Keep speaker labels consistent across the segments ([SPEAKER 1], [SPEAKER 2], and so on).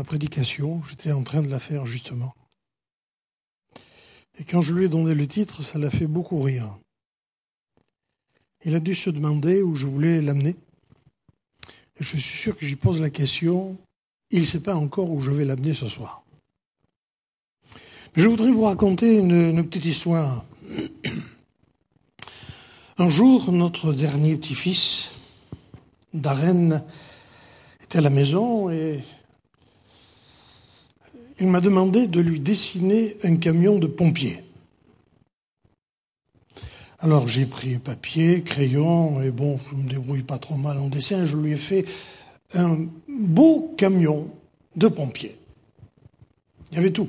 [SPEAKER 1] ma prédication, j'étais en train de la faire justement. Et quand je lui ai donné le titre, ça l'a fait beaucoup rire. Il a dû se demander où je voulais l'amener. Et je suis sûr que j'y pose la question, il ne sait pas encore où je vais l'amener ce soir. Mais je voudrais vous raconter une, petite histoire. Un jour, notre dernier petit-fils, Darren, était à la maison et il m'a demandé de lui dessiner un camion de pompiers. Alors j'ai pris papier, crayon, et bon, je me débrouille pas trop mal en dessin, je lui ai fait un beau camion de pompiers. Il y avait tout.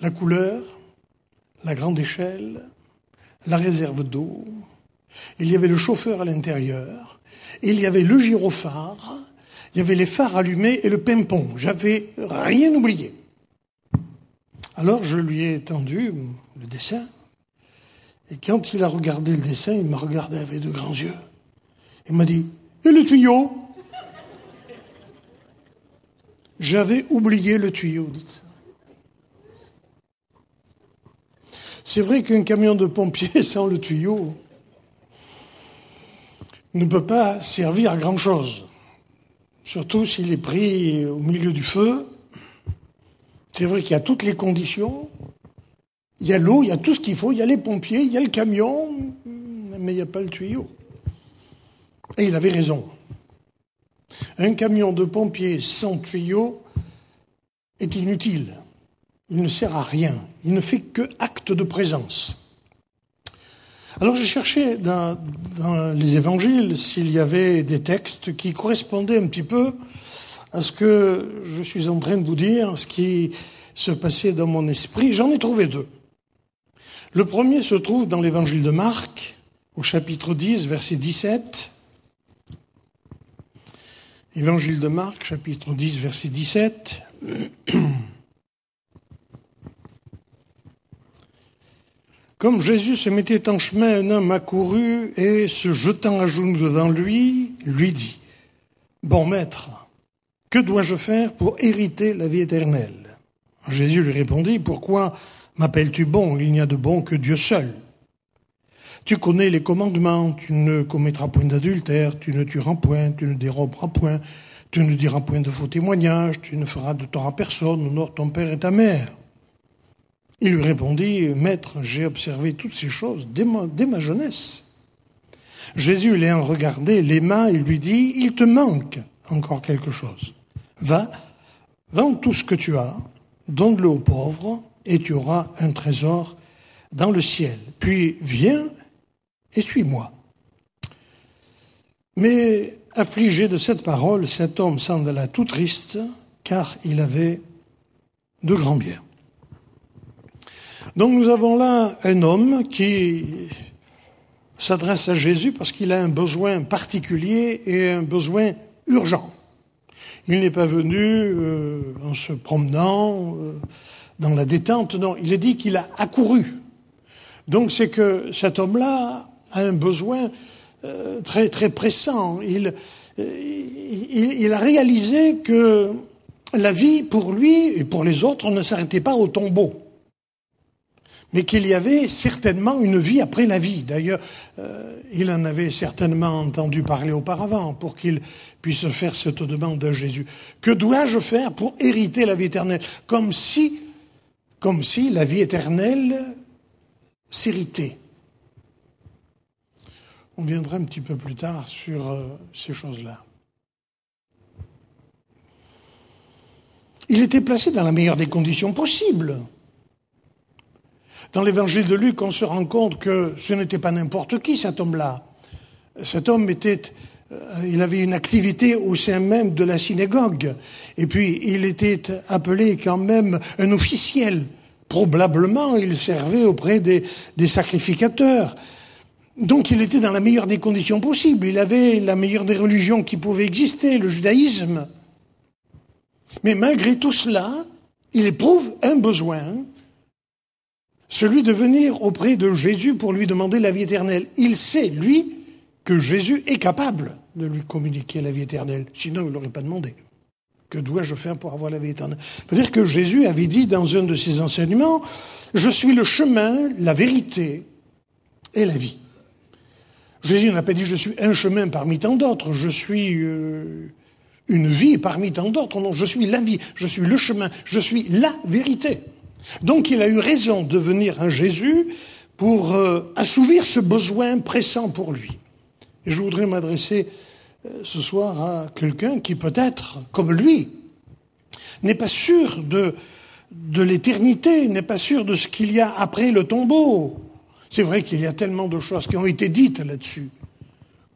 [SPEAKER 1] La couleur, la grande échelle, la réserve d'eau, il y avait le chauffeur à l'intérieur, il y avait le gyrophare, il y avait les phares allumés et le pimpon. J'avais rien oublié. Alors je lui ai tendu le dessin. Et quand il a regardé le dessin, il m'a regardé avec de grands yeux. Il m'a dit Et le tuyau? J'avais oublié le tuyau, dites. C'est vrai qu'un camion de pompiers sans le tuyau ne peut pas servir à grand chose surtout s'il est pris au milieu du feu. C'est vrai qu'il y a toutes les conditions. Il y a l'eau, il y a tout ce qu'il faut, il y a les pompiers, il y a le camion, mais il n'y a pas le tuyau. Et il avait raison. Un camion de pompiers sans tuyau est inutile. Il ne sert à rien. Il ne fait que acte de présence. Alors j'ai cherché dans, les évangiles s'il y avait des textes qui correspondaient un petit peu à ce que je suis en train de vous dire, ce qui se passait dans mon esprit. J'en ai trouvé deux. Le premier se trouve dans l'évangile de Marc, au chapitre 10, verset 17. Évangile de Marc, chapitre 10, verset 17. Comme Jésus se mettait en chemin, un homme accourut et, se jetant à genoux devant lui, lui dit, Bon maître, que dois-je faire pour hériter la vie éternelle? Jésus lui répondit, Pourquoi m'appelles-tu bon? Il n'y a de bon que Dieu seul. Tu connais les commandements, tu ne commettras point d'adultère, tu ne tueras point, tu ne déroberas point, tu ne diras point de faux témoignages, tu ne feras de tort à personne, honore ton père et ta mère. Il lui répondit, Maître, j'ai observé toutes ces choses dès ma, jeunesse. Jésus l'ayant regardé, les mains, il lui dit, Il te manque encore quelque chose. Va, vends tout ce que tu as, donne-le aux pauvres, et tu auras un trésor dans le ciel. Puis viens et suis-moi. Mais affligé de cette parole, cet homme s'en alla tout triste, car il avait de grands biens. Donc nous avons là un homme qui s'adresse à Jésus parce qu'il a un besoin particulier et un besoin urgent. Il n'est pas venu euh, en se promenant euh, dans la détente, non, il est dit qu'il a accouru. Donc c'est que cet homme-là a un besoin euh, très très pressant. Il, a réalisé que la vie pour lui et pour les autres ne s'arrêtait pas au tombeau mais qu'il y avait certainement une vie après la vie. D'ailleurs, euh, il en avait certainement entendu parler auparavant pour qu'il puisse faire cette demande à Jésus. Que dois-je faire pour hériter la vie éternelle? Comme si, comme si la vie éternelle s'héritait. On viendra un petit peu plus tard sur euh, ces choses-là. Il était placé dans la meilleure des conditions possibles. Dans l'évangile de Luc, on se rend compte que ce n'était pas n'importe qui cet homme-là. Cet homme était, euh, il avait une activité au sein même de la synagogue. Et puis, il était appelé quand même un officiel. Probablement, il servait auprès des, des sacrificateurs. Donc, il était dans la meilleure des conditions possibles. Il avait la meilleure des religions qui pouvaient exister, le judaïsme. Mais malgré tout cela, il éprouve un besoin celui de venir auprès de Jésus pour lui demander la vie éternelle. Il sait, lui, que Jésus est capable de lui communiquer la vie éternelle, sinon il ne l'aurait pas demandé. Que dois-je faire pour avoir la vie éternelle? C'est-à-dire que Jésus avait dit dans un de ses enseignements, je suis le chemin, la vérité et la vie. Jésus n'a pas dit je suis un chemin parmi tant d'autres, je suis euh, une vie parmi tant d'autres. Non, je suis la vie, je suis le chemin, je suis la vérité. Donc il a eu raison de venir à Jésus pour euh, assouvir ce besoin pressant pour lui. Et je voudrais m'adresser euh, ce soir à quelqu'un qui peut-être, comme lui, n'est pas sûr de, de l'éternité, n'est pas sûr de ce qu'il y a après le tombeau. C'est vrai qu'il y a tellement de choses qui ont été dites là-dessus.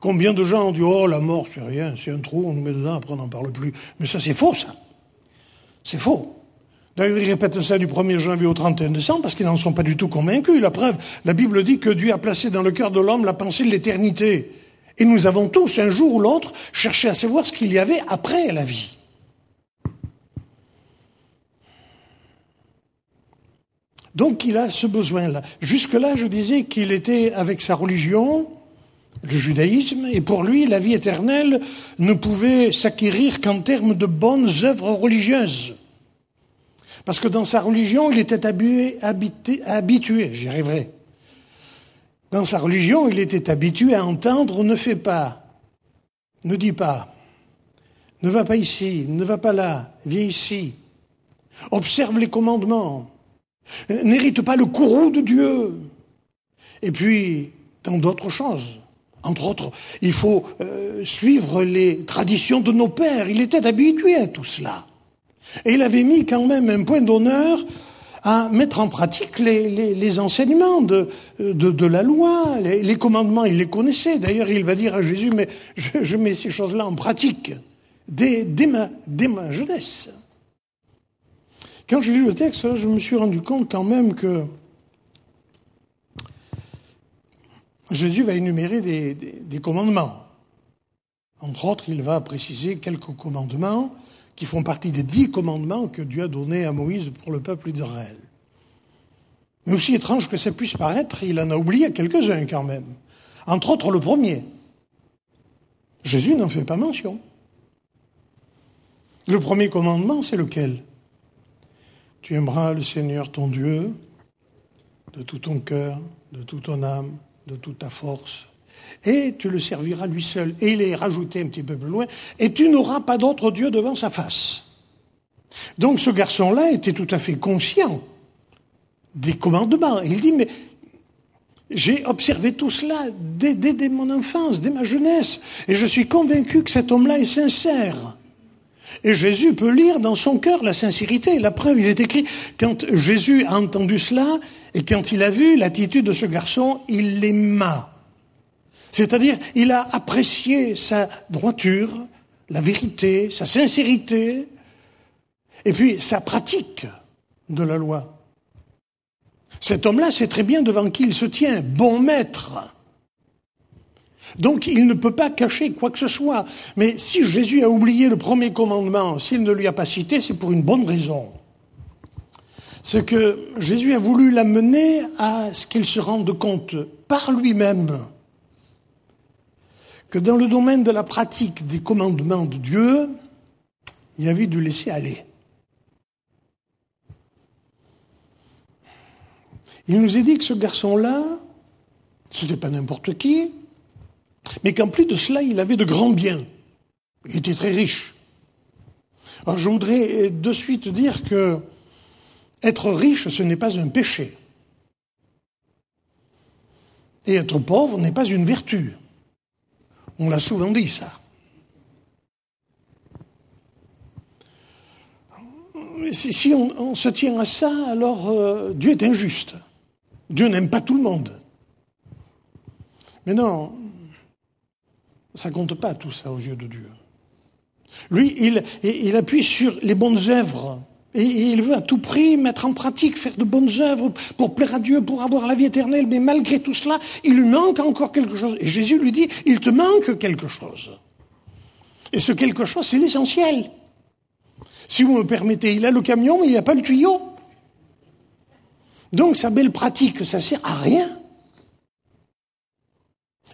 [SPEAKER 1] Combien de gens ont dit Oh, la mort, c'est rien, c'est un trou, on nous met dedans, après on n'en parle plus. Mais ça, c'est faux, ça. C'est faux. Ils répètent ça du 1er janvier au 31 décembre parce qu'ils n'en sont pas du tout convaincus. La preuve, la Bible dit que Dieu a placé dans le cœur de l'homme la pensée de l'éternité. Et nous avons tous, un jour ou l'autre, cherché à savoir ce qu'il y avait après la vie. Donc il a ce besoin-là. Jusque-là, je disais qu'il était avec sa religion, le judaïsme, et pour lui, la vie éternelle ne pouvait s'acquérir qu'en termes de bonnes œuvres religieuses. Parce que dans sa religion, il était habitué, j'y arriverai. Dans sa religion, il était habitué à entendre ne fais pas, ne dis pas, ne va pas ici, ne va pas là, viens ici, observe les commandements, n'hérite pas le courroux de Dieu. Et puis, tant d'autres choses. Entre autres, il faut euh, suivre les traditions de nos pères. Il était habitué à tout cela. Et il avait mis quand même un point d'honneur à mettre en pratique les, enseignements de, de, la loi, les, commandements, il les connaissait. D'ailleurs, il va dire à Jésus, mais je, mets ces choses-là en pratique dès, dès, ma, dès ma jeunesse. Quand j'ai lu le texte, je me suis rendu compte quand même que Jésus va énumérer des, des commandements. Entre autres, il va préciser quelques commandements qui font partie des dix commandements que Dieu a donnés à Moïse pour le peuple d'Israël. Mais aussi étrange que ça puisse paraître, il en a oublié quelques-uns quand même. Entre autres le premier. Jésus n'en fait pas mention. Le premier commandement, c'est lequel Tu aimeras le Seigneur ton Dieu de tout ton cœur, de toute ton âme, de toute ta force, et tu le serviras lui seul. Et il est rajouté un petit peu plus loin, et tu n'auras pas d'autre Dieu devant sa face. Donc ce garçon-là était tout à fait conscient des commandements. il dit, mais j'ai observé tout cela dès, mon enfance, dès ma jeunesse, et je suis convaincu que cet homme-là est sincère. Et Jésus peut lire dans son cœur la sincérité. La preuve, il est écrit, quand Jésus a entendu cela, et quand il a vu l'attitude de ce garçon, il l'aima. C'est-à-dire, il a apprécié sa droiture, la vérité, sa sincérité, et puis sa pratique de la loi. Cet homme-là sait très bien devant qui il se tient, bon maître. Donc il ne peut pas cacher quoi que ce soit. Mais si Jésus a oublié le premier commandement, s'il ne lui a pas cité, c'est pour une bonne raison. C'est que Jésus a voulu l'amener à ce qu'il se rende compte par lui-même que dans le domaine de la pratique des commandements de Dieu, il y avait du laisser aller. Il nous est dit que ce garçon-là, ce n'était pas n'importe qui, mais qu'en plus de cela, il avait de grands biens. Il était très riche. Alors je voudrais de suite dire que être riche, ce n'est pas un péché. Et être pauvre n'est pas une vertu. On l'a souvent dit, ça. Si, on, se tient à ça, alors euh, Dieu est injuste. Dieu n'aime pas tout le monde. Mais non, ça ne compte pas tout ça aux yeux de Dieu. Lui, il, il appuie sur les bonnes œuvres et il veut à tout prix mettre en pratique, faire de bonnes œuvres pour plaire à Dieu, pour avoir la vie éternelle. Mais malgré tout cela, il lui manque encore quelque chose. Et Jésus lui dit, il te manque quelque chose. Et ce quelque chose, c'est l'essentiel. Si vous me permettez, il a le camion, mais il n'a pas le tuyau. Donc sa belle pratique, ça sert à rien.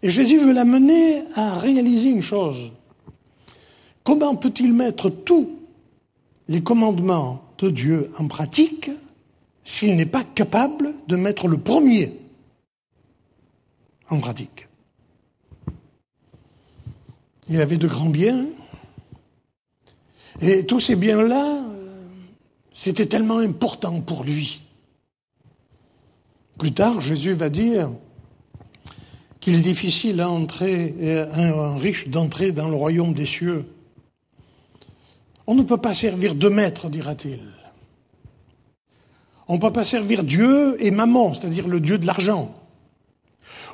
[SPEAKER 1] Et Jésus veut l'amener à réaliser une chose. Comment peut-il mettre tout les commandements de Dieu en pratique s'il n'est pas capable de mettre le premier en pratique. Il avait de grands biens, et tous ces biens-là, c'était tellement important pour lui. Plus tard, Jésus va dire qu'il est difficile à entrer, à un riche d'entrer dans le royaume des cieux. On ne peut pas servir deux maîtres, dira-t-il. On ne peut pas servir Dieu et maman, c'est-à-dire le Dieu de l'argent.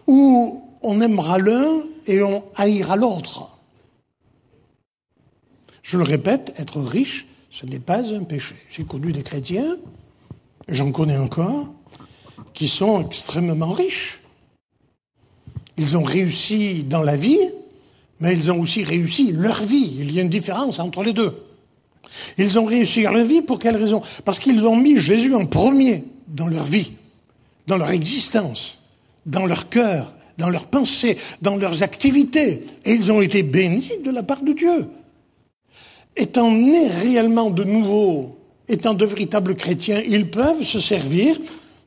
[SPEAKER 1] Ou on aimera l'un et on haïra l'autre. Je le répète, être riche, ce n'est pas un péché. J'ai connu des chrétiens, j'en connais encore, qui sont extrêmement riches. Ils ont réussi dans la vie, mais ils ont aussi réussi leur vie. Il y a une différence entre les deux. Ils ont réussi leur vie pour quelle raison? Parce qu'ils ont mis Jésus en premier dans leur vie, dans leur existence, dans leur cœur, dans leurs pensées, dans leurs activités. Et ils ont été bénis de la part de Dieu. Étant nés réellement de nouveau, étant de véritables chrétiens, ils peuvent se servir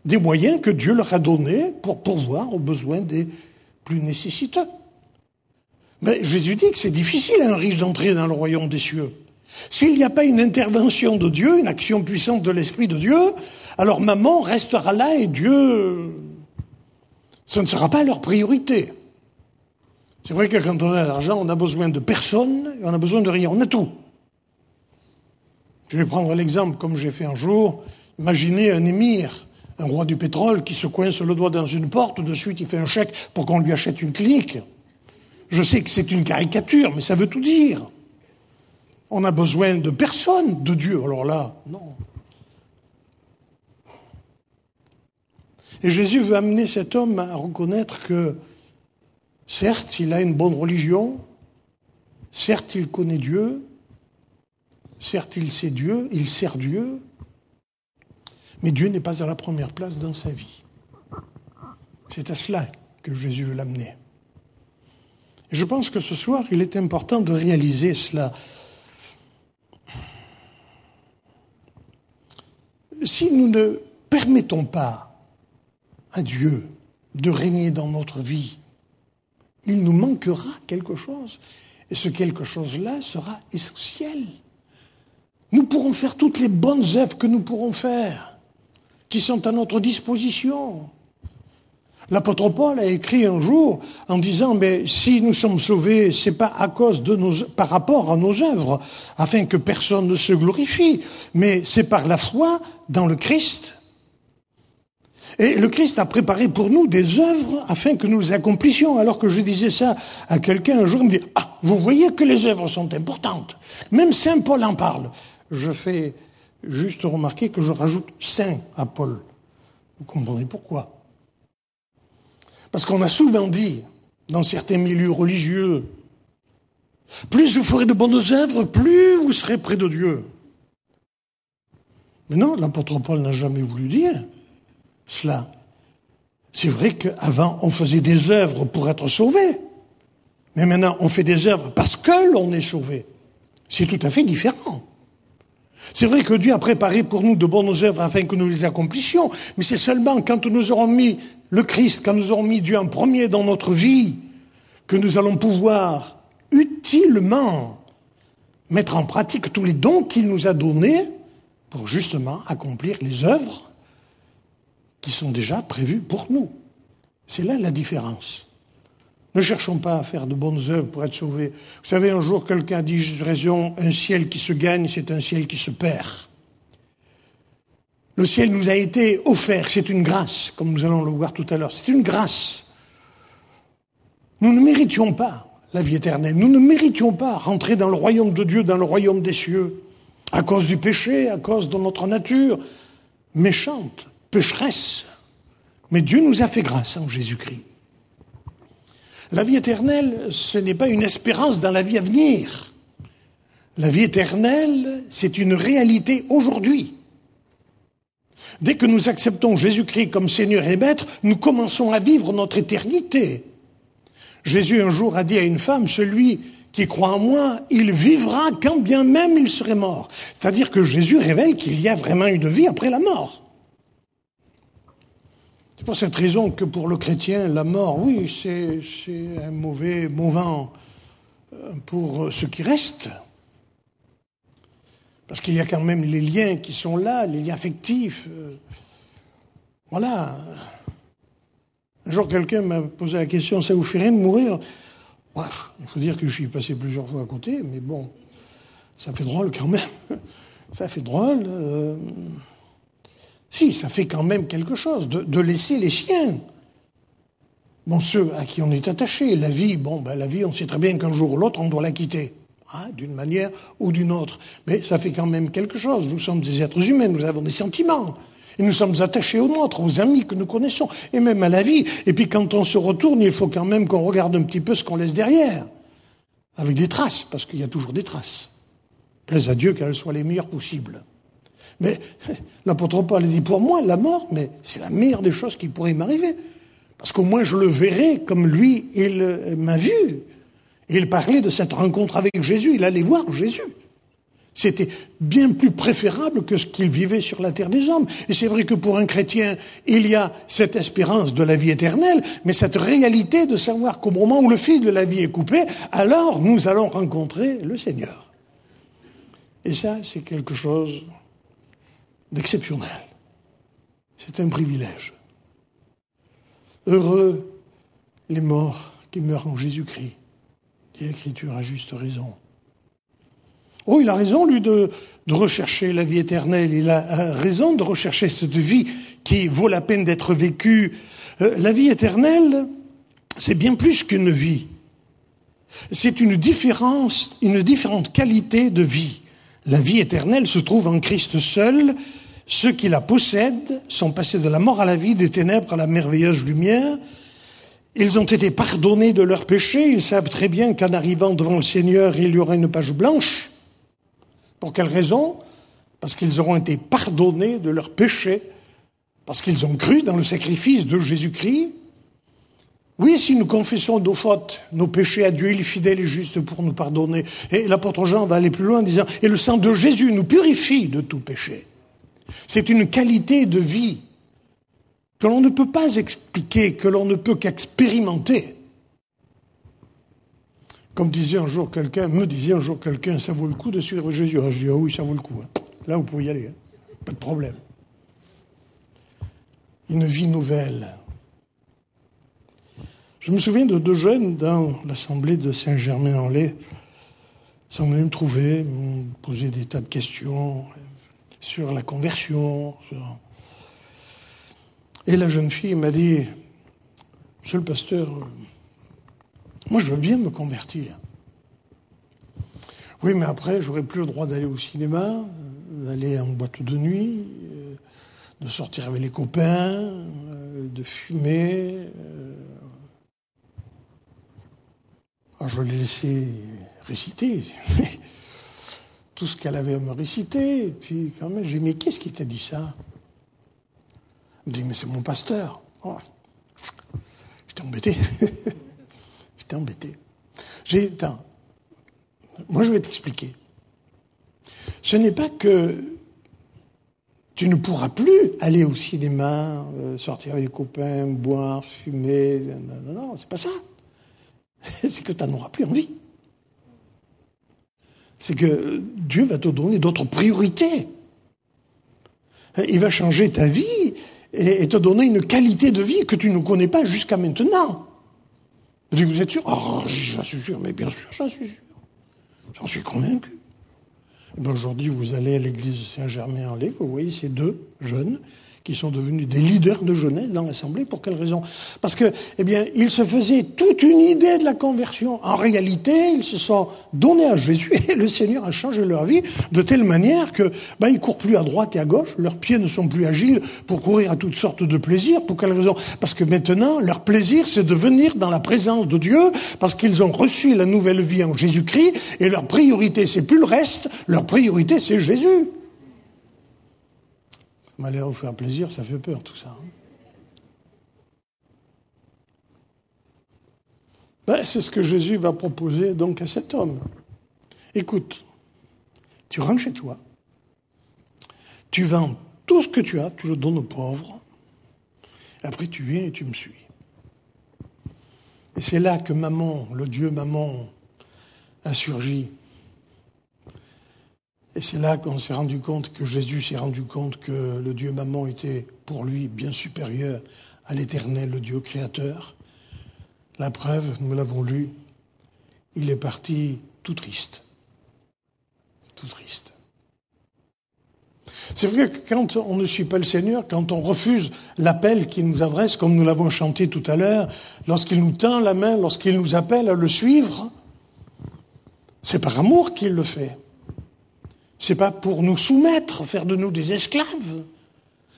[SPEAKER 1] des moyens que Dieu leur a donnés pour pourvoir aux besoins des plus nécessiteux. Mais Jésus dit que c'est difficile à un riche d'entrer dans le royaume des cieux. S'il n'y a pas une intervention de Dieu, une action puissante de l'Esprit de Dieu, alors maman restera là et Dieu, ce ne sera pas leur priorité. C'est vrai que quand on a l'argent, on a besoin de personne et on a besoin de rien, on a tout. Je vais prendre l'exemple, comme j'ai fait un jour, imaginez un émir, un roi du pétrole qui se coince le doigt dans une porte, de suite il fait un chèque pour qu'on lui achète une clinique. Je sais que c'est une caricature, mais ça veut tout dire. On a besoin de personne, de Dieu. Alors là, non. Et Jésus veut amener cet homme à reconnaître que, certes, il a une bonne religion, certes, il connaît Dieu, certes, il sait Dieu, il sert Dieu, mais Dieu n'est pas à la première place dans sa vie. C'est à cela que Jésus veut l'amener. Et je pense que ce soir, il est important de réaliser cela. Si nous ne permettons pas à Dieu de régner dans notre vie, il nous manquera quelque chose. Et ce quelque chose-là sera essentiel. Nous pourrons faire toutes les bonnes œuvres que nous pourrons faire, qui sont à notre disposition. L'apôtre Paul a écrit un jour en disant mais si nous sommes sauvés, c'est pas à cause de nos par rapport à nos œuvres, afin que personne ne se glorifie, mais c'est par la foi dans le Christ. Et le Christ a préparé pour nous des œuvres afin que nous les accomplissions. Alors que je disais ça à quelqu'un un jour, il me dit Ah, vous voyez que les œuvres sont importantes. Même Saint Paul en parle. Je fais juste remarquer que je rajoute Saint à Paul. Vous comprenez pourquoi? Parce qu'on a souvent dit, dans certains milieux religieux, plus vous ferez de bonnes œuvres, plus vous serez près de Dieu. Mais non, l'apôtre Paul n'a jamais voulu dire cela. C'est vrai qu'avant, on faisait des œuvres pour être sauvé. Mais maintenant, on fait des œuvres parce que l'on est sauvé. C'est tout à fait différent. C'est vrai que Dieu a préparé pour nous de bonnes œuvres afin que nous les accomplissions, mais c'est seulement quand nous aurons mis le Christ, quand nous aurons mis Dieu en premier dans notre vie, que nous allons pouvoir utilement mettre en pratique tous les dons qu'il nous a donnés pour justement accomplir les œuvres qui sont déjà prévues pour nous. C'est là la différence. Ne cherchons pas à faire de bonnes œuvres pour être sauvés. Vous savez, un jour, quelqu'un dit, j'ai raison, un ciel qui se gagne, c'est un ciel qui se perd. Le ciel nous a été offert, c'est une grâce, comme nous allons le voir tout à l'heure. C'est une grâce. Nous ne méritions pas la vie éternelle. Nous ne méritions pas rentrer dans le royaume de Dieu, dans le royaume des cieux, à cause du péché, à cause de notre nature méchante, pécheresse. Mais Dieu nous a fait grâce en Jésus-Christ. La vie éternelle, ce n'est pas une espérance dans la vie à venir. La vie éternelle, c'est une réalité aujourd'hui. Dès que nous acceptons Jésus-Christ comme Seigneur et Maître, nous commençons à vivre notre éternité. Jésus un jour a dit à une femme, celui qui croit en moi, il vivra quand bien même il serait mort. C'est-à-dire que Jésus révèle qu'il y a vraiment une vie après la mort. C'est pour cette raison que pour le chrétien, la mort, oui, c'est un mauvais moment euh, pour ce qui reste. Parce qu'il y a quand même les liens qui sont là, les liens affectifs. Euh, voilà. Un jour, quelqu'un m'a posé la question, ça vous fait rien de mourir? Il faut dire que je suis passé plusieurs fois à côté, mais bon, ça fait drôle quand même. Ça fait drôle. Euh, si, ça fait quand même quelque chose de, laisser les siens. Bon, ceux à qui on est attaché. La vie, bon, ben, la vie, on sait très bien qu'un jour ou l'autre, on doit la quitter. Hein, d'une manière ou d'une autre. Mais ça fait quand même quelque chose. Nous sommes des êtres humains, nous avons des sentiments. Et nous sommes attachés aux nôtres, aux amis que nous connaissons, et même à la vie. Et puis quand on se retourne, il faut quand même qu'on regarde un petit peu ce qu'on laisse derrière. Avec des traces, parce qu'il y a toujours des traces. Plaise à Dieu qu'elles soient les meilleures possibles. Mais l'apôtre Paul dit pour moi, la mort, mais c'est la meilleure des choses qui pourrait m'arriver. Parce qu'au moins je le verrai comme lui, il m'a vu. Il parlait de cette rencontre avec Jésus, il allait voir Jésus. C'était bien plus préférable que ce qu'il vivait sur la terre des hommes. Et c'est vrai que pour un chrétien, il y a cette espérance de la vie éternelle, mais cette réalité de savoir qu'au moment où le fil de la vie est coupé, alors nous allons rencontrer le Seigneur. Et ça, c'est quelque chose d'exceptionnel. C'est un privilège. Heureux les morts qui meurent en Jésus-Christ, dit l'Écriture à juste raison. Oh, il a raison, lui, de, rechercher la vie éternelle. Il a raison de rechercher cette vie qui vaut la peine d'être vécue. Euh, la vie éternelle, c'est bien plus qu'une vie. C'est une différence, une différente qualité de vie. La vie éternelle se trouve en Christ seul. Ceux qui la possèdent sont passés de la mort à la vie, des ténèbres à la merveilleuse lumière. Ils ont été pardonnés de leurs péchés. Ils savent très bien qu'en arrivant devant le Seigneur, il y aura une page blanche. Pour quelle raison? Parce qu'ils auront été pardonnés de leurs péchés, parce qu'ils ont cru dans le sacrifice de Jésus-Christ. Oui, si nous confessons nos fautes, nos péchés à Dieu, il est fidèle et juste pour nous pardonner. Et l'apôtre Jean va aller plus loin en disant, et le sang de Jésus nous purifie de tout péché. C'est une qualité de vie que l'on ne peut pas expliquer, que l'on ne peut qu'expérimenter. Comme disait un jour quelqu'un, me disait un jour quelqu'un, ça vaut le coup de suivre Jésus? je dis, ah oui, ça vaut le coup. Hein. Là, vous pouvez y aller. Hein. Pas de problème. Une vie nouvelle. Je me souviens de deux jeunes dans l'assemblée de Saint-Germain-en-Laye. Ils sont venus me trouver, me poser des tas de questions sur la conversion. Et la jeune fille m'a dit, Monsieur le pasteur, moi je veux bien me convertir. Oui, mais après, j'aurai plus le droit d'aller au cinéma, d'aller en boîte de nuit, euh, de sortir avec les copains, euh, de fumer. Euh. Alors je l'ai laissé réciter. tout ce qu'elle avait à me réciter. Et puis, quand même, j'ai dit, mais qu'est-ce qui t'a dit ça? Elle me dit, mais c'est mon pasteur. Oh. J'étais embêté. J'étais embêté. J'ai, attends, moi je vais t'expliquer. Ce n'est pas que tu ne pourras plus aller au cinéma, euh, sortir avec les copains, boire, fumer. Non, non, non, c'est pas ça. c'est que tu n'en auras plus envie c'est que Dieu va te donner d'autres priorités. Il va changer ta vie et te donner une qualité de vie que tu ne connais pas jusqu'à maintenant. Vous êtes sûr? Oh, J'en suis sûr, mais bien sûr, j'en suis sûr. J'en suis convaincu. Ben, aujourd'hui, vous allez à l'église Saint-Germain-en-Laye, vous voyez ces deux jeunes qui sont devenus des leaders de jeunesse dans l'Assemblée. Pour quelle raison? Parce que, eh bien, ils se faisaient toute une idée de la conversion. En réalité, ils se sont donnés à Jésus et le Seigneur a changé leur vie de telle manière que, ben, ils courent plus à droite et à gauche. Leurs pieds ne sont plus agiles pour courir à toutes sortes de plaisirs. Pour quelle raison? Parce que maintenant, leur plaisir, c'est de venir dans la présence de Dieu, parce qu'ils ont reçu la nouvelle vie en Jésus-Christ, et leur priorité, c'est plus le reste. Leur priorité, c'est Jésus m'a l'air vous faire plaisir, ça fait peur tout ça. Hein. ben, C'est ce que Jésus va proposer donc à cet homme. Écoute, tu rentres chez toi, tu vends tout ce que tu as, tu le donnes aux pauvres, après tu viens et tu me suis. Et c'est là que maman, le Dieu maman, a surgi. Et c'est là qu'on s'est rendu compte que Jésus s'est rendu compte que le Dieu maman était pour lui bien supérieur à l'éternel, le Dieu créateur. La preuve, nous l'avons lu, il est parti tout triste. Tout triste. C'est vrai que quand on ne suit pas le Seigneur, quand on refuse l'appel qu'il nous adresse, comme nous l'avons chanté tout à l'heure, lorsqu'il nous tend la main, lorsqu'il nous appelle à le suivre, c'est par amour qu'il le fait. C'est pas pour nous soumettre, faire de nous des esclaves.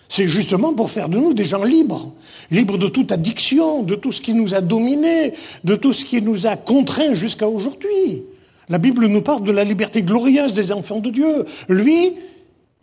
[SPEAKER 1] C'est justement pour faire de nous des gens libres, libres de toute addiction, de tout ce qui nous a dominés, de tout ce qui nous a contraints jusqu'à aujourd'hui. La Bible nous parle de la liberté glorieuse des enfants de Dieu. Lui,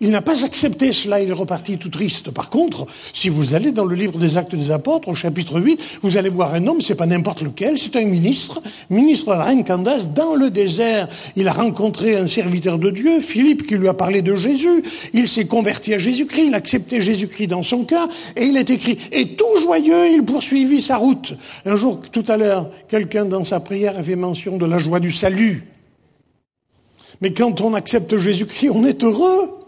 [SPEAKER 1] il n'a pas accepté cela, il est reparti tout triste. Par contre, si vous allez dans le livre des Actes des Apôtres, au chapitre 8, vous allez voir un homme, c'est pas n'importe lequel, c'est un ministre, ministre de la reine Candace, dans le désert. Il a rencontré un serviteur de Dieu, Philippe, qui lui a parlé de Jésus. Il s'est converti à Jésus-Christ, il a accepté Jésus-Christ dans son cœur, et il est écrit, et tout joyeux, il poursuivit sa route. Un jour, tout à l'heure, quelqu'un dans sa prière avait mention de la joie du salut. Mais quand on accepte Jésus-Christ, on est heureux.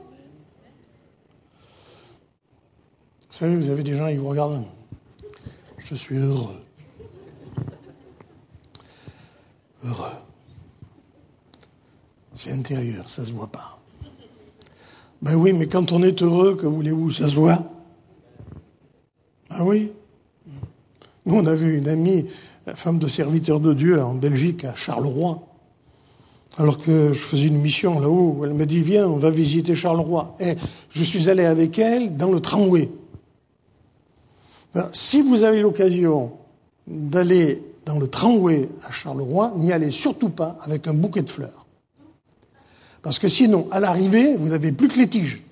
[SPEAKER 1] Vous savez, vous avez des gens qui vous regardent. Je suis heureux. Heureux. C'est intérieur, ça ne se voit pas. Ben oui, mais quand on est heureux, que voulez-vous, ça se voit? Ben oui. Nous, on avait une amie, femme de serviteur de Dieu en Belgique, à Charleroi. Alors que je faisais une mission là-haut, elle me dit, viens, on va visiter Charleroi. Et je suis allé avec elle dans le tramway. Si vous avez l'occasion d'aller dans le tramway à Charleroi, n'y allez surtout pas avec un bouquet de fleurs. Parce que sinon, à l'arrivée, vous n'avez plus que les tiges.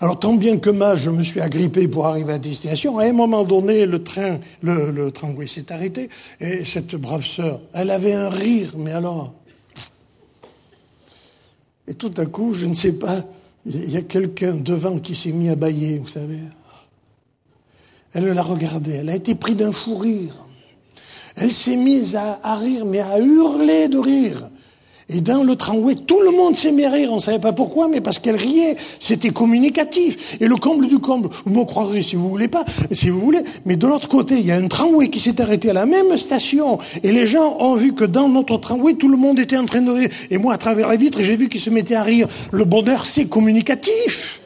[SPEAKER 1] Alors, tant bien que mal, je me suis agrippé pour arriver à destination. À un moment donné, le train, le, le tramway s'est arrêté, et cette brave sœur, elle avait un rire, mais alors. Et tout à coup, je ne sais pas, il y a quelqu'un devant qui s'est mis à bailler, vous savez. Elle l'a regardé, elle a été prise d'un fou rire. Elle s'est mise à, à, rire, mais à hurler de rire. Et dans le tramway, tout le monde s'est mis à rire. On ne savait pas pourquoi, mais parce qu'elle riait. C'était communicatif. Et le comble du comble, vous me croirez si vous voulez pas, si vous voulez. Mais de l'autre côté, il y a un tramway qui s'est arrêté à la même station. Et les gens ont vu que dans notre tramway, tout le monde était en train de rire. Et moi, à travers la vitre, j'ai vu qu'ils se mettaient à rire. Le bonheur, c'est communicatif.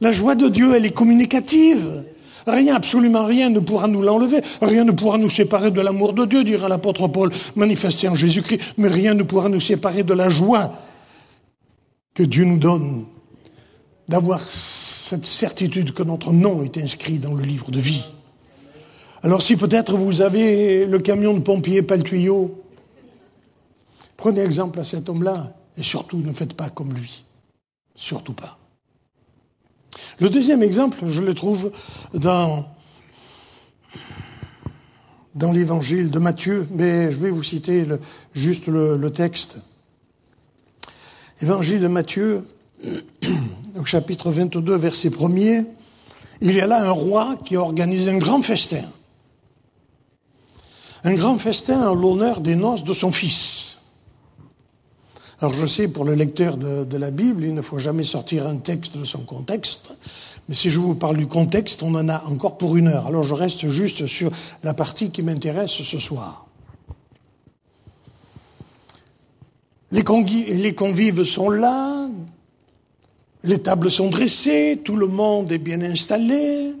[SPEAKER 1] La joie de Dieu, elle est communicative. Rien, absolument rien ne pourra nous l'enlever. Rien ne pourra nous séparer de l'amour de Dieu, dira l'apôtre Paul, manifesté en Jésus-Christ. Mais rien ne pourra nous séparer de la joie que Dieu nous donne d'avoir cette certitude que notre nom est inscrit dans le livre de vie. Alors si peut-être vous avez le camion de pompiers, pas le tuyau, prenez exemple à cet homme-là et surtout ne faites pas comme lui. Surtout pas. Le deuxième exemple, je le trouve dans, l'évangile de Matthieu, mais je vais vous citer juste le, le, texte. Évangile de Matthieu, au chapitre 22, verset 1er, il y a là un roi qui organise un grand festin. Un grand festin en l'honneur des noces de son fils. Alors je sais, pour le lecteur de, la Bible, il ne faut jamais sortir un texte de son contexte, mais si je vous parle du contexte, on en a encore pour une heure. Alors je reste juste sur la partie qui m'intéresse ce soir. Les convives sont là, les tables sont dressées, tout le monde est bien installé.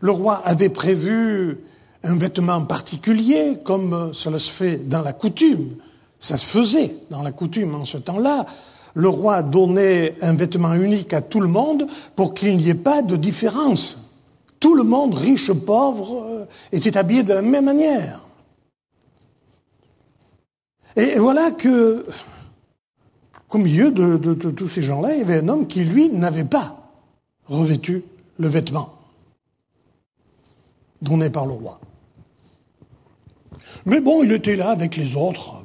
[SPEAKER 1] Le roi avait prévu un vêtement particulier, comme cela se fait dans la coutume. Ça se faisait dans la coutume en ce temps-là. Le roi donnait un vêtement unique à tout le monde pour qu'il n'y ait pas de différence. Tout le monde, riche, pauvre, euh, était habillé de la même manière. Et voilà que, qu'au milieu de, tous ces gens-là, il y avait un homme qui, lui, n'avait pas revêtu le vêtement. donné par le roi. Mais bon, il était là avec les autres.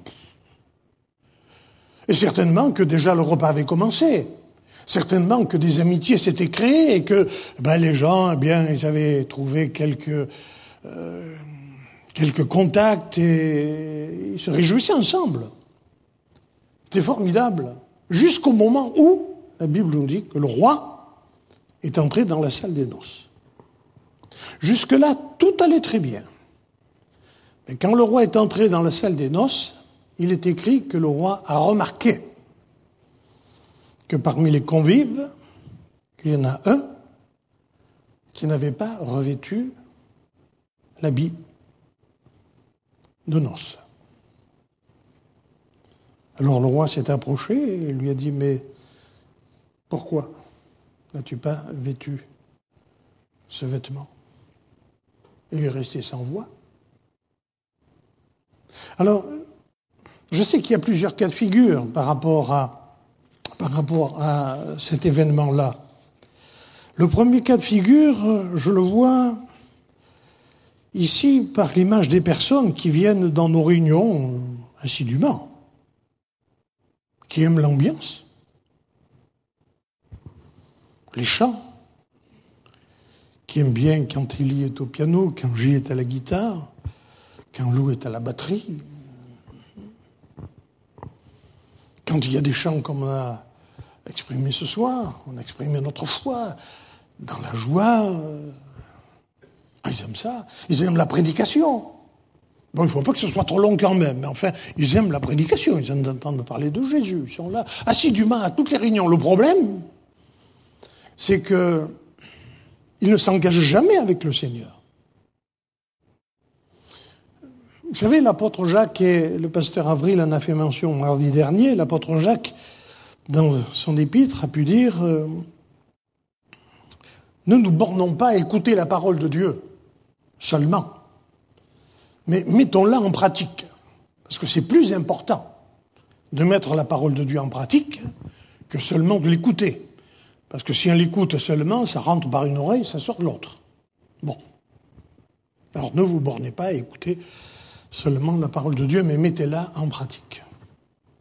[SPEAKER 1] Et certainement que déjà le repas avait commencé. Certainement que des amitiés s'étaient créées et que ben, les gens, eh bien, ils avaient trouvé euh, quelques contacts et ils se réjouissaient ensemble. C'était formidable. Jusqu'au moment où la Bible nous dit que le roi est entré dans la salle des noces. Jusque-là, tout allait très bien. Mais quand le roi est entré dans la salle des noces, il est écrit que le roi a remarqué que parmi les convives, qu'il y en a un qui n'avait pas revêtu l'habit de noces. Alors le roi s'est approché et lui a dit, mais pourquoi n'as-tu pas vêtu ce vêtement? Il est resté sans voix. Alors, je sais qu'il y a plusieurs cas de figure par rapport à, cet événement-là. Le premier cas de figure, je le vois ici par l'image des personnes qui viennent dans nos réunions assidûment, qui aiment l'ambiance, les chants, qui aiment bien quand Élie est au piano, quand J est à la guitare, quand Lou est à la batterie, quand il y a des chants comme on a exprimé ce soir, on a exprimé notre foi, dans la joie, euh, ils aiment ça. Ils aiment la prédication. Bon, il ne faut pas que ce soit trop long quand même, mais enfin, ils aiment la prédication, ils aiment d'entendre parler de Jésus, ils sont là assidûment à toutes les réunions. Le problème, c'est qu'ils ne s'engagent jamais avec le Seigneur. Vous savez, l'apôtre Jacques et le pasteur Avril en a fait mention mardi dernier. L'apôtre Jacques, dans son épître, a pu dire euh, Ne nous bornons pas à écouter la parole de Dieu seulement, mais mettons-la en pratique. Parce que c'est plus important de mettre la parole de Dieu en pratique que seulement de l'écouter. Parce que si on l'écoute seulement, ça rentre par une oreille, ça sort de l'autre. Bon. Alors ne vous bornez pas à écouter seulement la parole de Dieu, mais mettez-la en pratique.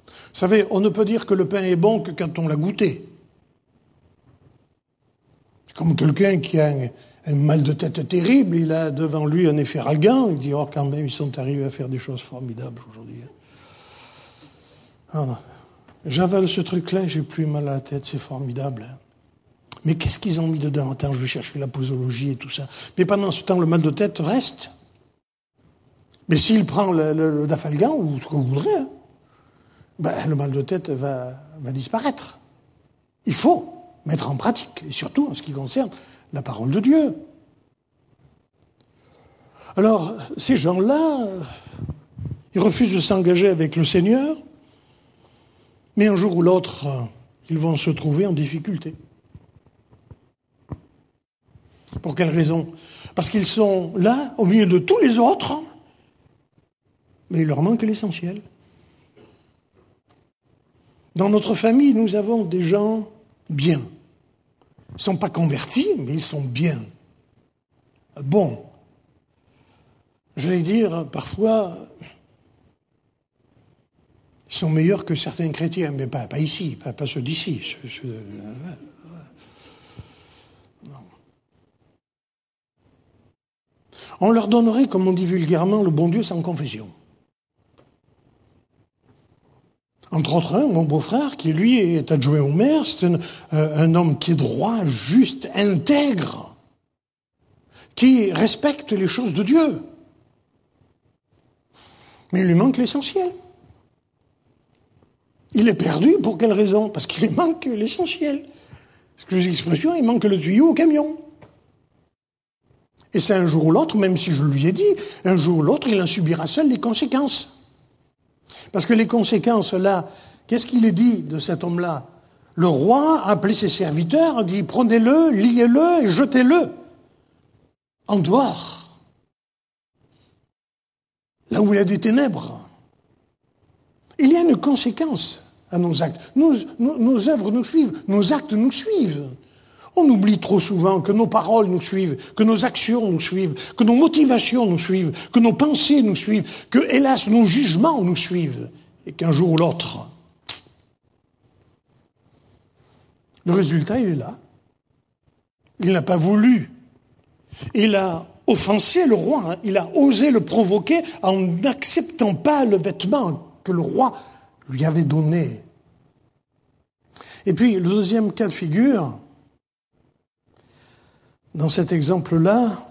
[SPEAKER 1] Vous savez, on ne peut dire que le pain est bon que quand on l'a goûté. C'est comme quelqu'un qui a un, mal de tête terrible, il a devant lui un effet ralgan, il dit, oh quand même, ils sont arrivés à faire des choses formidables aujourd'hui. Ah, J'avale ce truc-là, j'ai plus mal à la tête, c'est formidable. Hein. Mais qu'est-ce qu'ils ont mis dedans? Attends, je vais chercher la posologie et tout ça. Mais pendant ce temps, le mal de tête reste. Mais s'il prend le, dafalgan, ou ce que vous voudrez, hein, ben, le mal de tête va, va disparaître. Il faut mettre en pratique, et surtout en ce qui concerne la parole de Dieu. Alors, ces gens-là, ils refusent de s'engager avec le Seigneur, mais un jour ou l'autre, ils vont se trouver en difficulté. Pour quelle raison? Parce qu'ils sont là, au milieu de tous les autres, mais il leur manque l'essentiel. Dans notre famille, nous avons des gens bien. Ils ne sont pas convertis, mais ils sont bien. Bon. Je vais dire, parfois, ils sont meilleurs que certains chrétiens, mais pas, ici, pas ceux d'ici. On leur donnerait, comme on dit vulgairement, le bon Dieu sans confession. Entre autres, mon beau-frère, qui lui est adjoint au maire, c'est un, euh, un, homme qui est droit, juste, intègre, qui respecte les choses de Dieu. Mais il lui manque l'essentiel. Il est perdu pour quelle raison? Parce qu'il lui manque l'essentiel. Ce que l'expression, il manque le tuyau au camion. Et c'est un jour ou l'autre, même si je lui ai dit, un jour ou l'autre, il en subira seul les conséquences. Parce que les conséquences, là, qu'est-ce qu'il est dit de cet homme-là? Le roi a appelé ses serviteurs, dit prenez-le, liez-le et jetez-le en dehors. Là où il y a des ténèbres. Il y a une conséquence à nos actes. Nos œuvres nous suivent, nos actes nous suivent. On oublie trop souvent que nos paroles nous suivent, que nos actions nous suivent, que nos motivations nous suivent, que nos pensées nous suivent, que, hélas, nos jugements nous suivent, et qu'un jour ou l'autre, le résultat, est là. Il n'a pas voulu. Il a offensé le roi, hein. il a osé le provoquer en n'acceptant pas le vêtement que le roi lui avait donné. Et puis, le deuxième cas de figure, dans cet exemple-là,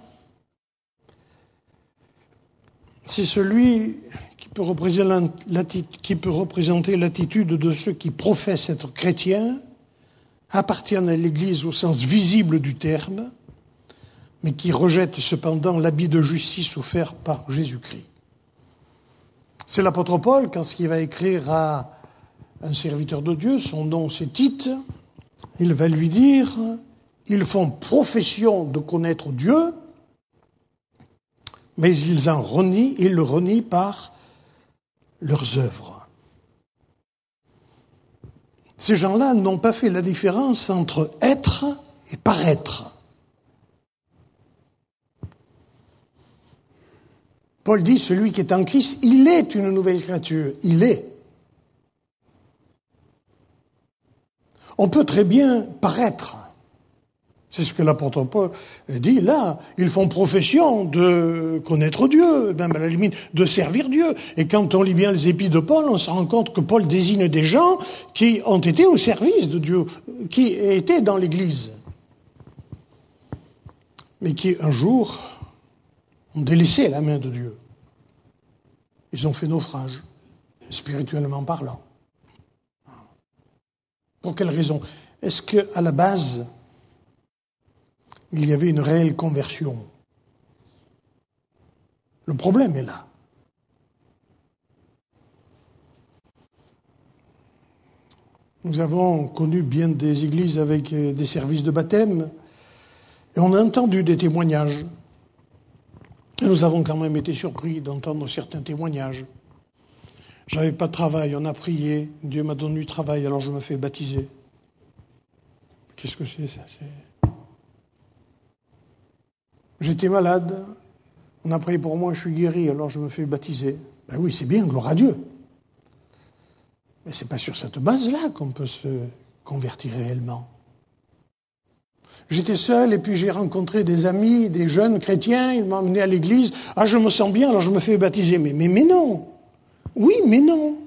[SPEAKER 1] c'est celui qui peut, représenter l'attitude de ceux qui professent être chrétiens, appartiennent à l'Église au sens visible du terme, mais qui rejettent cependant l'habit de justice offert par Jésus-Christ. C'est l'apôtre Paul, quand il va écrire à un serviteur de Dieu, son nom c'est Tite, il va lui dire, ils font profession de connaître Dieu, mais ils en renient, ils le renient par leurs œuvres. Ces gens-là n'ont pas fait la différence entre être et paraître. Paul dit, celui qui est en Christ, il est une nouvelle créature, il est. On peut très bien paraître. C'est ce que l'apôtre Paul dit là. Ils font profession de connaître Dieu, même à la limite de servir Dieu. Et quand on lit bien les épis de Paul, on se rend compte que Paul désigne des gens qui ont été au service de Dieu, qui étaient dans l'Église, mais qui un jour ont délaissé la main de Dieu. Ils ont fait naufrage, spirituellement parlant. Pour quelle raison? Est-ce qu'à la base, il y avait une réelle conversion Le problème est là. Nous avons connu bien des églises avec des services de baptême et on a entendu des témoignages. Et nous avons quand même été surpris d'entendre certains témoignages. J'avais pas de travail, on a prié, Dieu m'a donné du travail, alors je me fais baptiser. Qu'est-ce que c'est ça J'étais malade, on a prié pour moi, je suis guéri, alors je me fais baptiser. Ben oui, c'est bien, gloire à Dieu. Mais c'est pas sur cette base-là qu'on peut se convertir réellement. J'étais seul et puis j'ai rencontré des amis, des jeunes chrétiens, ils m'ont emmené à l'église. Ah, je me sens bien, alors je me fais baptiser. Mais, mais, mais non. Oui, mais non.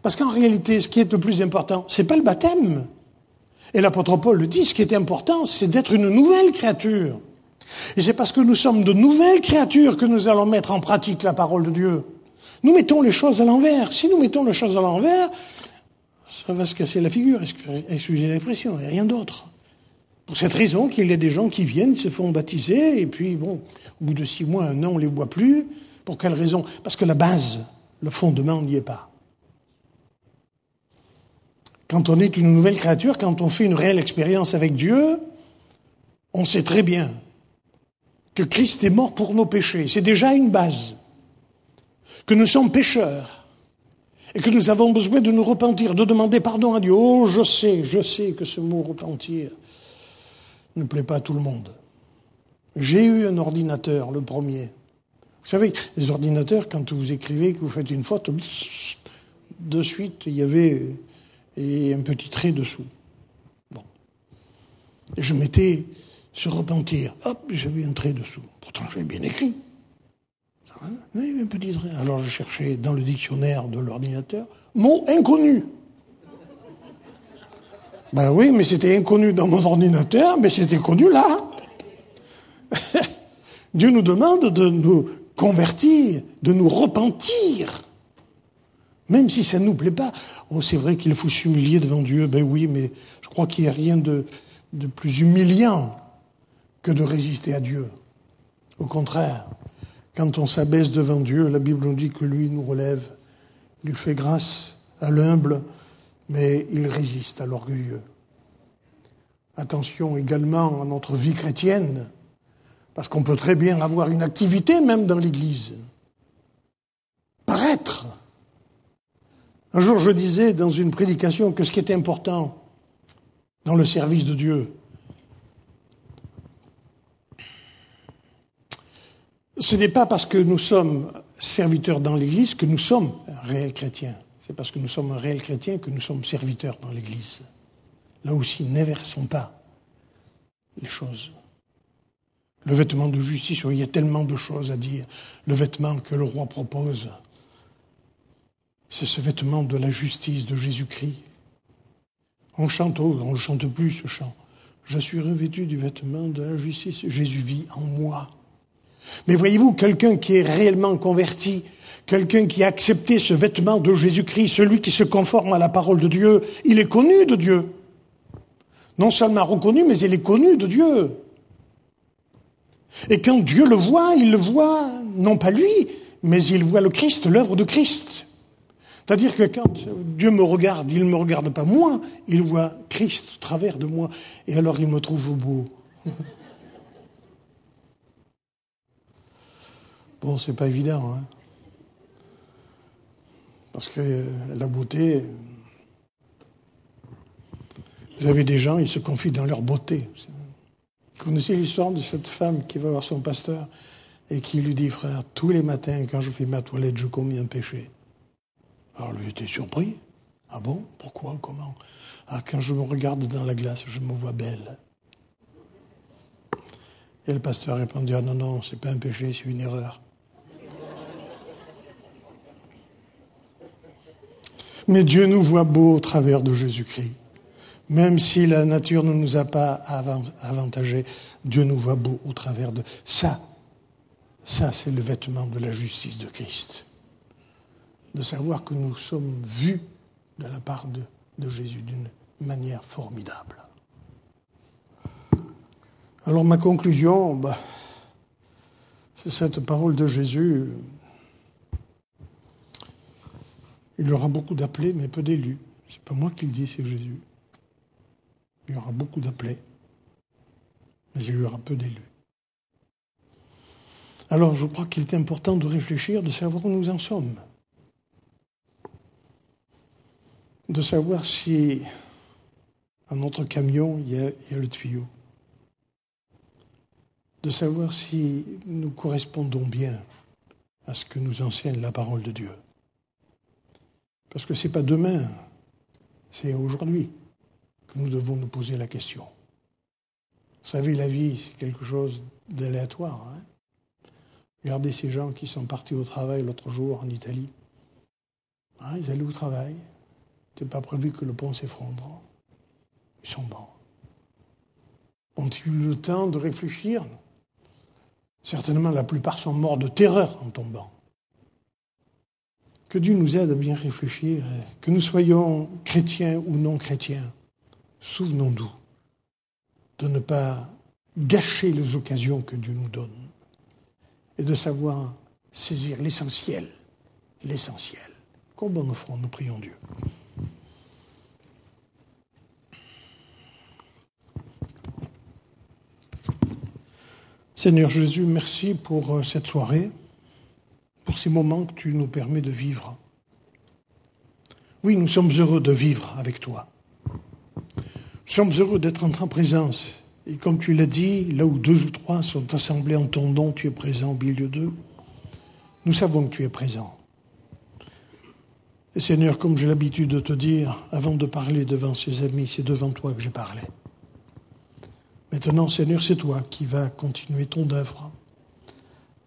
[SPEAKER 1] Parce qu'en réalité, ce qui est le plus important, c'est pas le baptême. Et l'apôtre Paul le dit, ce qui est important, c'est d'être une nouvelle créature. Et c'est parce que nous sommes de nouvelles créatures que nous allons mettre en pratique la parole de Dieu. Nous mettons les choses à l'envers. Si nous mettons les choses à l'envers, ça va se casser la figure, excusez l'expression, et rien d'autre. Pour cette raison qu'il y a des gens qui viennent, se font baptiser, et puis, bon, au bout de six mois, un an, on ne les voit plus. Pour quelle raison? Parce que la base, le fondement n'y est pas. Quand on est une nouvelle créature, quand on fait une réelle expérience avec Dieu, on sait très bien que Christ est mort pour nos péchés. C'est déjà une base. Que nous sommes pécheurs et que nous avons besoin de nous repentir, de demander pardon à Dieu. Oh, je sais, je sais que ce mot repentir ne plaît pas à tout le monde. J'ai eu un ordinateur, le premier. Vous savez, les ordinateurs, quand vous écrivez que vous faites une faute, de suite, il y avait un petit trait dessous. Bon. Et je mettais se repentir. Hop, j'avais un trait dessous. Pourtant, j'avais bien écrit. Oui, un petit trait. Alors, je cherchais dans le dictionnaire de l'ordinateur mot inconnu. Ben oui, mais c'était inconnu dans mon ordinateur, mais c'était connu là. Dieu nous demande de nous convertir, de nous repentir. Même si ça ne nous plaît pas. Oh, c'est vrai qu'il faut s'humilier devant Dieu. Ben oui, mais je crois qu'il n'y a rien de plus humiliant que de résister à Dieu. Au contraire, quand on s'abaisse devant Dieu, la Bible nous dit que lui nous relève. Il fait grâce à l'humble, mais il résiste à l'orgueilleux. Attention également à notre vie chrétienne. Parce qu'on peut très bien avoir une activité même dans l'Église. Paraître. Un jour, je disais dans une prédication que ce qui était important dans le service de Dieu. Ce n'est pas parce que nous sommes serviteurs dans l'Église que nous sommes réels chrétiens. C'est parce que nous sommes un réel chrétien que nous sommes serviteurs dans l'Église. Là aussi, n'inversons pas les choses. Le vêtement de justice, il y a tellement de choses à dire. Le vêtement que le roi propose, c'est ce vêtement de la justice de Jésus-Christ. On chante, oh, on ne chante plus ce chant. Je suis revêtu du vêtement de la justice. Jésus vit en moi. Mais voyez-vous, quelqu'un qui est réellement converti, quelqu'un qui a accepté ce vêtement de Jésus-Christ, celui qui se conforme à la parole de Dieu, il est connu de Dieu. Non seulement reconnu, mais il est connu de Dieu. Et quand Dieu le voit, il le voit non pas lui, mais il voit le Christ, l'œuvre de Christ. C'est-à-dire que quand Dieu me regarde, il ne me regarde pas moi, il voit Christ au travers de moi, et alors il me trouve beau. Bon, c'est pas évident, hein parce que la beauté, vous avez des gens, ils se confient dans leur beauté. Vous connaissez l'histoire de cette femme qui va voir son pasteur et qui lui dit, frère, tous les matins, quand je fais ma toilette, je commets un péché. Alors lui était surpris. Ah bon? Pourquoi? Comment? Ah, quand je me regarde dans la glace, je me vois belle. Et le pasteur répondit, ah non, non, c'est pas un péché, c'est une erreur. Mais Dieu nous voit beau au travers de Jésus-Christ. Même si la nature ne nous a pas avantagés, Dieu nous voit beau au travers de ça. Ça, c'est le vêtement de la justice de Christ. De savoir que nous sommes vus de la part de, Jésus d'une manière formidable. Alors ma conclusion, bah, c'est cette parole de Jésus Il y aura beaucoup d'appelés, mais peu d'élus. C'est pas moi qui le dis, c'est Jésus. Il y aura beaucoup d'appelés, mais il y aura peu d'élus. Alors je crois qu'il est important de réfléchir, de savoir où nous en sommes. De savoir si à notre camion, il y, a, il y a le tuyau. De savoir si nous correspondons bien à ce que nous enseigne la parole de Dieu. Parce que ce n'est pas demain, c'est aujourd'hui que nous devons nous poser la question. Vous savez, la vie, c'est quelque chose d'aléatoire. Hein Regardez ces gens qui sont partis au travail l'autre jour en Italie. Hein, ils allaient au travail. Ce n'était pas prévu que le pont s'effondre. Ils sont morts. Ont-ils eu le temps de réfléchir? Certainement, la plupart sont morts de terreur en tombant. Que Dieu nous aide à bien réfléchir, que nous soyons chrétiens ou non chrétiens. Souvenons-nous de ne pas gâcher les occasions que Dieu nous donne et de savoir saisir l'essentiel, l'essentiel. Comme bon offrant, nous prions Dieu. Seigneur Jésus, merci pour euh, cette soirée pour ces moments que tu nous permets de vivre. Oui, nous sommes heureux de vivre avec toi. Nous sommes heureux d'être en ta présence. Et comme tu l'as dit, là où deux ou trois sont assemblés en ton nom, tu es présent au milieu d'eux. Nous savons que tu es présent. Et Seigneur, comme j'ai l'habitude de te dire, avant de parler devant ses amis, c'est devant toi que j'ai parlé. Maintenant, Seigneur, c'est toi qui vas continuer ton œuvre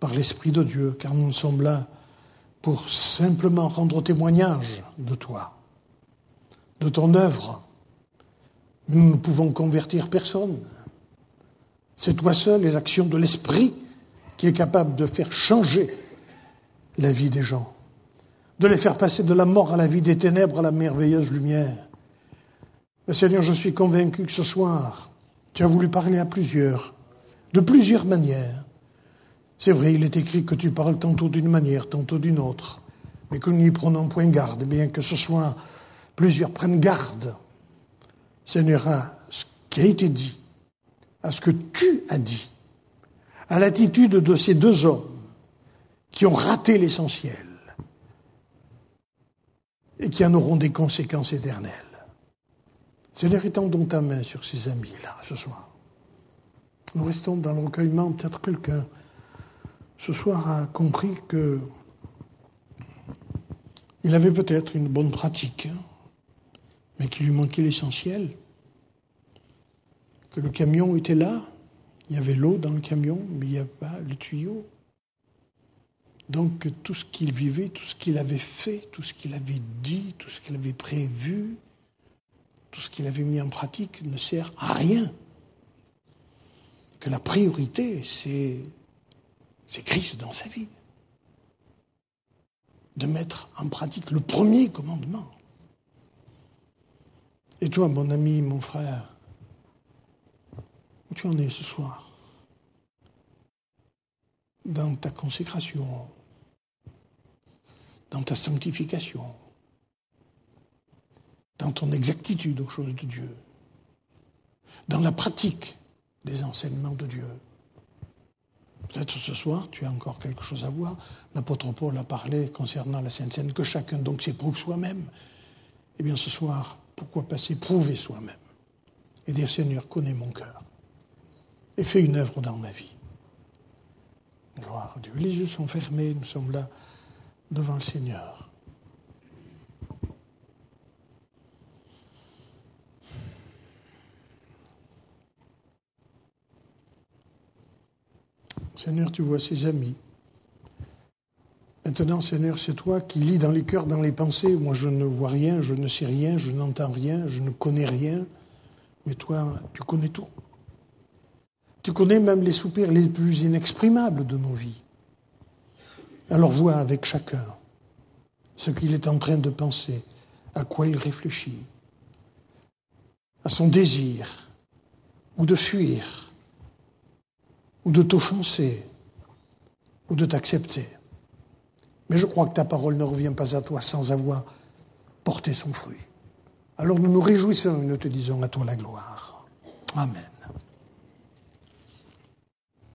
[SPEAKER 1] par l'Esprit de Dieu, car nous sommes là pour simplement rendre témoignage de toi, de ton œuvre. Nous ne pouvons convertir personne. C'est toi seul et l'action de l'Esprit qui est capable de faire changer la vie des gens, de les faire passer de la mort à la vie des ténèbres à la merveilleuse lumière. Mais Seigneur, je suis convaincu que ce soir, tu as voulu parler à plusieurs, de plusieurs manières. C'est vrai, il est écrit que tu parles tantôt d'une manière, tantôt d'une autre, mais que nous n'y prenons point garde, bien que ce soit plusieurs prennent garde, Seigneur, à ce qui a été dit, à ce que tu as dit, à l'attitude de ces deux hommes qui ont raté l'essentiel et qui en auront des conséquences éternelles. Seigneur, étendons ta main sur ces amis-là ce soir. Nous restons dans le recueillement. Peut-être quelqu'un ce soir a compris que il avait peut-être une bonne pratique, mais qu'il lui manquait l'essentiel. Que le camion était là, il y avait l'eau dans le camion, mais il n'y avait pas le tuyau. Donc tout ce qu'il vivait, tout ce qu'il avait fait, tout ce qu'il avait dit, tout ce qu'il avait prévu, tout ce qu'il avait mis en pratique ne sert à rien. Que la priorité, c'est, c'est Christ dans sa vie. De mettre en pratique le premier commandement. Et toi, mon ami, mon frère, où tu en es ce soir Dans ta consécration, dans ta sanctification, dans ton exactitude aux choses de Dieu, dans la pratique des enseignements de Dieu. Peut-être ce soir, tu as encore quelque chose à voir. L'apôtre Paul a parlé concernant la Sainte Seine, que chacun donc s'éprouve soi-même. Eh bien, ce soir, pourquoi pas s'éprouver soi-même et dire Seigneur, connais mon cœur et fais une œuvre dans ma vie. Gloire à Dieu. Les yeux sont fermés, nous sommes là devant le Seigneur. Seigneur, tu vois ses amis. Maintenant, Seigneur, c'est toi qui lis dans les cœurs, dans les pensées. Moi, je ne vois rien, je ne sais rien, je n'entends rien, je ne connais rien. Mais toi, tu connais tout. Tu connais même les soupirs les plus inexprimables de nos vies. Alors vois avec chacun ce qu'il est en train de penser, à quoi il réfléchit, à son désir, ou de fuir, ou de t'offenser, ou de t'accepter. Mais je crois que ta parole ne revient pas à toi sans avoir porté son fruit. Alors nous nous réjouissons et nous te disons à toi la gloire. Amen.